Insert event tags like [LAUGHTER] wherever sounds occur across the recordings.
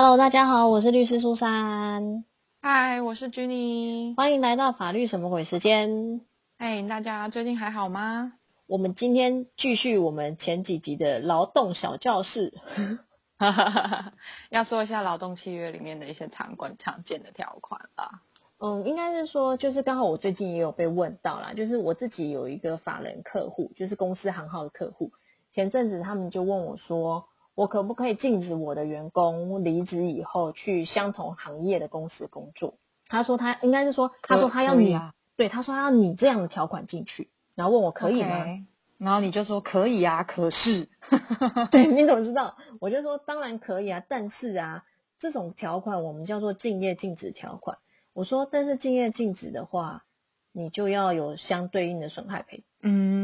Hello，大家好，我是律师苏珊，嗨，我是 Jenny。欢迎来到法律什么鬼时间。哎，大家最近还好吗？我们今天继续我们前几集的劳动小教室，[LAUGHS] 要说一下劳动契约里面的一些常规常见的条款啦。嗯，应该是说，就是刚好我最近也有被问到啦，就是我自己有一个法人客户，就是公司行号的客户，前阵子他们就问我说，我可不可以禁止我的员工离职以后去相同行业的公司工作？他说他应该是说，他说他要你，啊、对，他说他要你这样的条款进去，然后问我可以吗然后你就说可以啊，可是，[LAUGHS] 对，你怎么知道？我就说当然可以啊，但是啊，这种条款我们叫做竞业禁止条款。我说，但是竞业禁止的话，你就要有相对应的损害赔。嗯，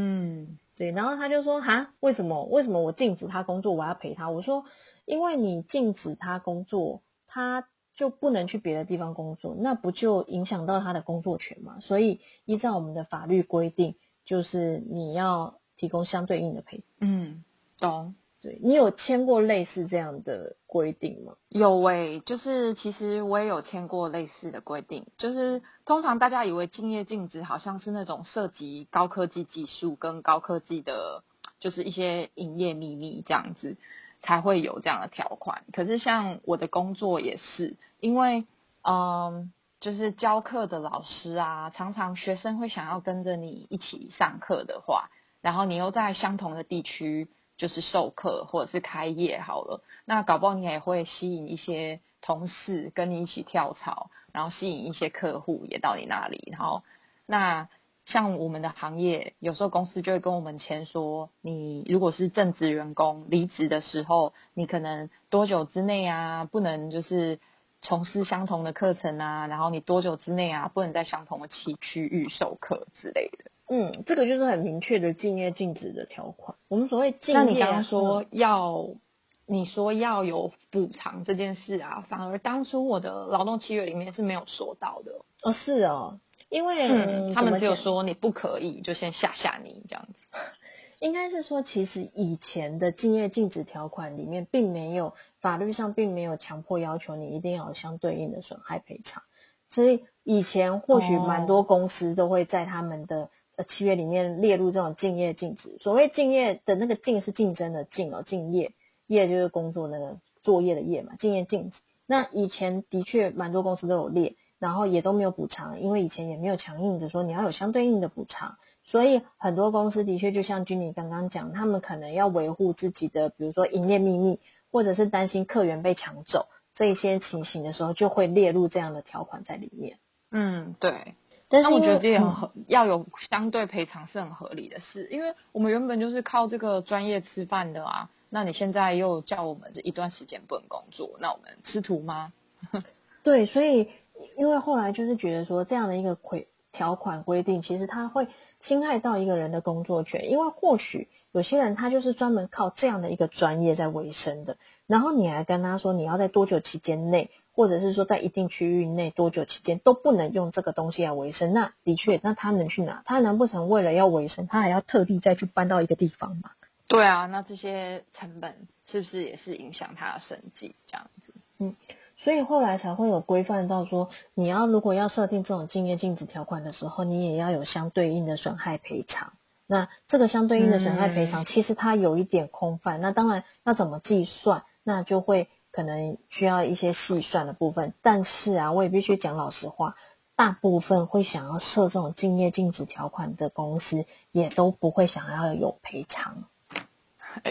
对，然后他就说，哈，为什么？为什么我禁止他工作，我要陪他？我说，因为你禁止他工作，他就不能去别的地方工作，那不就影响到他的工作权吗？所以依照我们的法律规定，就是你要提供相对应的陪。嗯，懂。你有签过类似这样的规定吗？有诶、就是其实我也有签过类似的规定，就是通常大家以为竞业禁止好像是那种涉及高科技技术跟高科技的，就是一些营业秘密这样子才会有这样的条款。可是像我的工作也是，因为嗯，就是教课的老师啊，常常学生会想要跟着你一起上课的话，然后你又在相同的地区。就是授课或者是开业好了，那搞不好你也会吸引一些同事跟你一起跳槽，然后吸引一些客户也到你那里，然后那像我们的行业，有时候公司就会跟我们签说，你如果是正职员工离职的时候，你可能多久之内啊，不能就是从事相同的课程啊，然后你多久之内啊，不能在相同的区区域授课之类的。嗯，这个就是很明确的竞业禁止的条款。我们所谓竞业，那你刚刚说嗯要，你说要有补偿这件事啊，反而当初我的劳动契约里面是没有说到的。哦是哦，因为、嗯，他们只有说你不可以，就先吓吓你这样子。应该是说，其实以前的竞业禁止条款里面，并没有法律上并没有强迫要求你一定要有相对应的损害赔偿，所以以前或许哦蛮多公司都会在他们的呃呃契约里面列入这种敬业禁止。所谓敬业的那个敬是竞争的竞哦，敬业业就是工作那个作业的业嘛，敬业禁止。那以前的确蛮多公司都有列，然后也都没有补偿，因为以前也没有强硬着说你要有相对应的补偿。所以很多公司的确就像君你刚刚讲，他们可能要维护自己的，比如说营业秘密，或者是担心客源被抢走这一些情形的时候，就会列入这样的条款在里面。嗯，对。但我觉得这也很要有相对赔偿是很合理的事，因为我们原本就是靠这个专业吃饭的啊。那你现在又叫我们这一段时间不能工作，那我们吃土吗？[LAUGHS] 对，所以因为后来就是觉得说这样的一个规条款规定，其实它会侵害到一个人的工作权，因为或许有些人他就是专门靠这样的一个专业在维生的，然后你还跟他说你要在多久期间内，或者是说在一定区域内多久期间都不能用这个东西来维生，那的确，那他能去哪？他难不成为了要维生，他还要特地再去搬到一个地方吗？对啊，那这些成本是不是也是影响他的生计这样子？所以后来才会有规范到说，你要如果要设定这种竞业禁止条款的时候，你也要有相对应的损害赔偿。那这个相对应的损害赔偿，其实它有一点空泛。那当然要怎么计算，那就会可能需要一些细算的部分。但是啊，我也必须讲老实话，大部分会想要设这种竞业禁止条款的公司，也都不会想要有赔偿。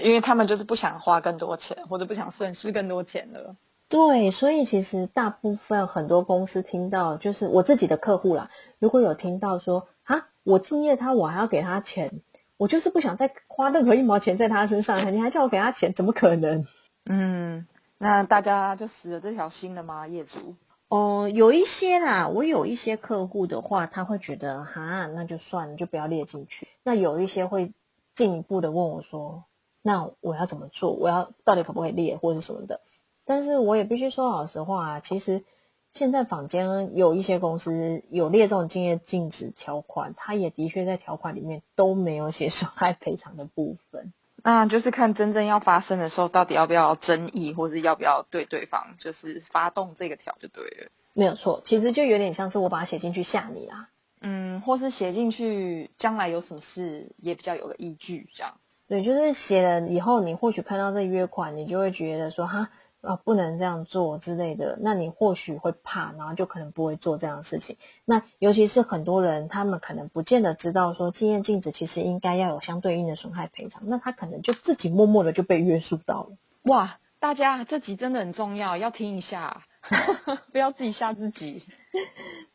因为他们就是不想花更多钱，或者不想损失更多钱了。对，所以其实大部分很多公司听到，就是我自己的客户啦，如果有听到说啊，我敬业他，我还要给他钱，我就是不想再花任何一毛钱在他身上，你还叫我给他钱，怎么可能？嗯，那大家就死了这条心了吗？业主？哦、有一些啦，我有一些客户的话，他会觉得哈，那就算了，就不要列进去。那有一些会进一步的问我说，那我要怎么做？我要到底可不可以列或者什么的？但是我也必须说老实话啊，其实现在坊间有一些公司有列这种竞业禁止条款，它也的确在条款里面都没有写损害赔偿的部分。那就是看真正要发生的时候，到底要不要争议，或是要不要对对方就是发动这个条就对了。没有错，其实就有点像是我把它写进去吓你啊。嗯，或是写进去，将来有什么事也比较有个依据，这样。对，就是写了以后，你或许看到这约款，你就会觉得说哈啊不能这样做之类的，那你或许会怕，然后就可能不会做这样的事情。那尤其是很多人，他们可能不见得知道说经验禁止其实应该要有相对应的损害赔偿，那他可能就自己默默的就被约束到了。哇，大家这集真的很重要，要听一下，[LAUGHS] [LAUGHS] 不要自己吓自己。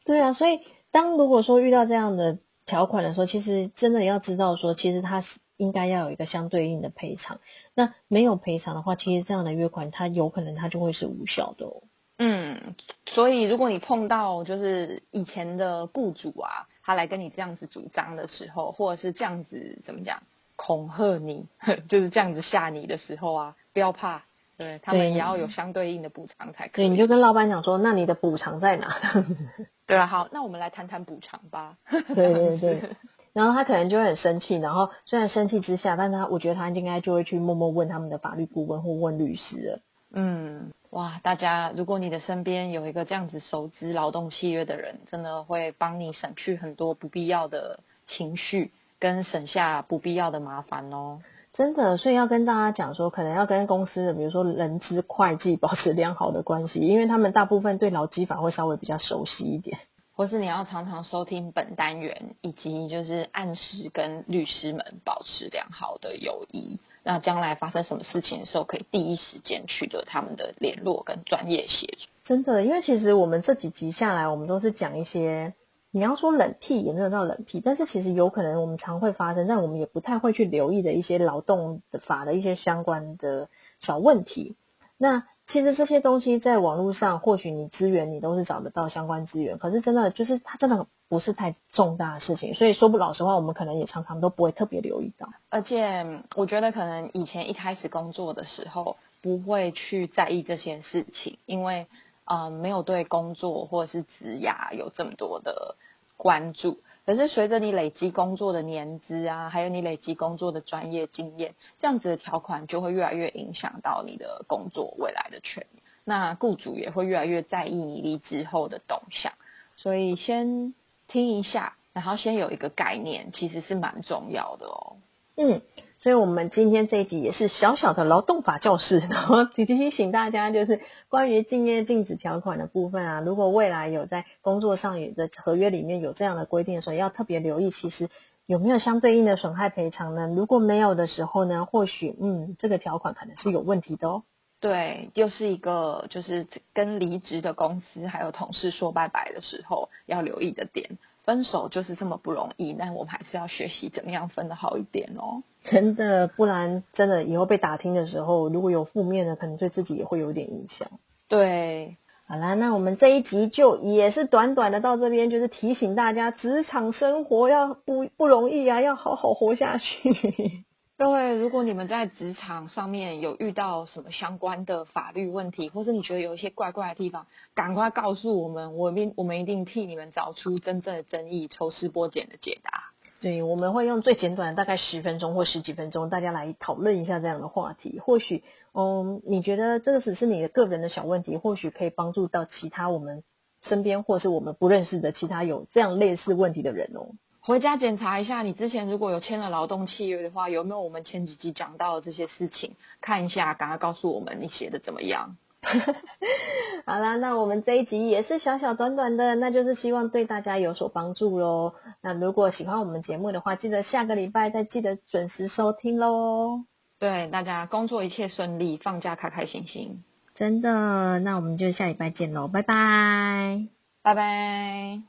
对啊，所以。当如果说遇到这样的条款的时候，其实真的要知道说，其实它是应该要有一个相对应的赔偿。那没有赔偿的话，其实这样的约款它有可能它就会是无效的哦。嗯，所以如果你碰到就是以前的雇主啊，他来跟你这样子主张的时候，或者是这样子怎么讲恐吓你，[LAUGHS] 就是这样子吓你的时候啊，不要怕。对他们也要有相对应的补偿才可以。对，你就跟老板讲说，那你的补偿在哪？对啊，好，那我们来谈谈补偿吧。对对对，然后他可能就会很生气，然后虽然生气之下，但他我觉得他应该就会去默默问他们的法律顾问或问律师了。嗯，哇，大家如果你的身边有一个这样子熟知劳动契约的人，真的会帮你省去很多不必要的情绪，跟省下不必要的麻烦哦。真的，所以要跟大家讲说，可能要跟公司的，比如说人资、会计保持良好的关系，因为他们大部分对劳基法会稍微比较熟悉一点。或是你要常常收听本单元，以及就是按时跟律师们保持良好的友谊，那将来发生什么事情的时候，可以第一时间取得他们的联络跟专业协助。真的，因为其实我们这几集下来，我们都是讲一些。你要说冷僻也没有到冷僻，但是其实有可能我们常会发生，但我们也不太会去留意的一些劳动法的一些相关的小问题。那其实这些东西在网络上，或许你资源你都是找得到相关资源，可是真的就是它真的不是太重大的事情，所以说不老实话，我们可能也常常都不会特别留意到。而且我觉得可能以前一开始工作的时候不会去在意这些事情，因为。嗯，没有对工作或者是职涯有这么多的关注。可是随着你累积工作的年资啊，还有你累积工作的专业经验，这样子的条款就会越来越影响到你的工作未来的权利。那雇主也会越来越在意你离职后的动向。所以先听一下，然后先有一个概念，其实是蛮重要的哦。嗯。所以，我们今天这一集也是小小的劳动法教室，[LAUGHS] 然后提醒大家，就是关于竞业禁止条款的部分啊，如果未来有在工作上有的合约里面有这样的规定的时候，要特别留意，其实有没有相对应的损害赔偿呢？如果没有的时候呢，或许嗯，这个条款可能是有问题的哦。对，就是一个就是跟离职的公司还有同事说拜拜的时候要留意的点。分手就是这么不容易，但我们还是要学习怎么样分的好一点哦。真的，不然真的以后被打听的时候，如果有负面的，可能对自己也会有点影响。对，好啦，那我们这一集就也是短短的到这边，就是提醒大家，职场生活要不不容易啊，要好好活下去。各位，如果你们在职场上面有遇到什么相关的法律问题，或是你觉得有一些怪怪的地方，赶快告诉我们，我们我们一定替你们找出真正的争议，抽丝剥茧的解答。对，我们会用最简短的大概十分钟或十几分钟，大家来讨论一下这样的话题。或许，嗯，你觉得这个只是你的个人的小问题，或许可以帮助到其他我们身边或是我们不认识的其他有这样类似问题的人哦。回家检查一下，你之前如果有签了劳动契约的话，有没有我们前几集讲到的这些事情？看一下，赶快告诉我们你写的怎么样。[LAUGHS] 好啦，那我们这一集也是小小短短的，那就是希望对大家有所帮助喽。那如果喜欢我们节目的话，记得下个礼拜再记得准时收听喽。对，大家工作一切顺利，放假开开心心。真的，那我们就下礼拜见喽，拜拜，拜拜。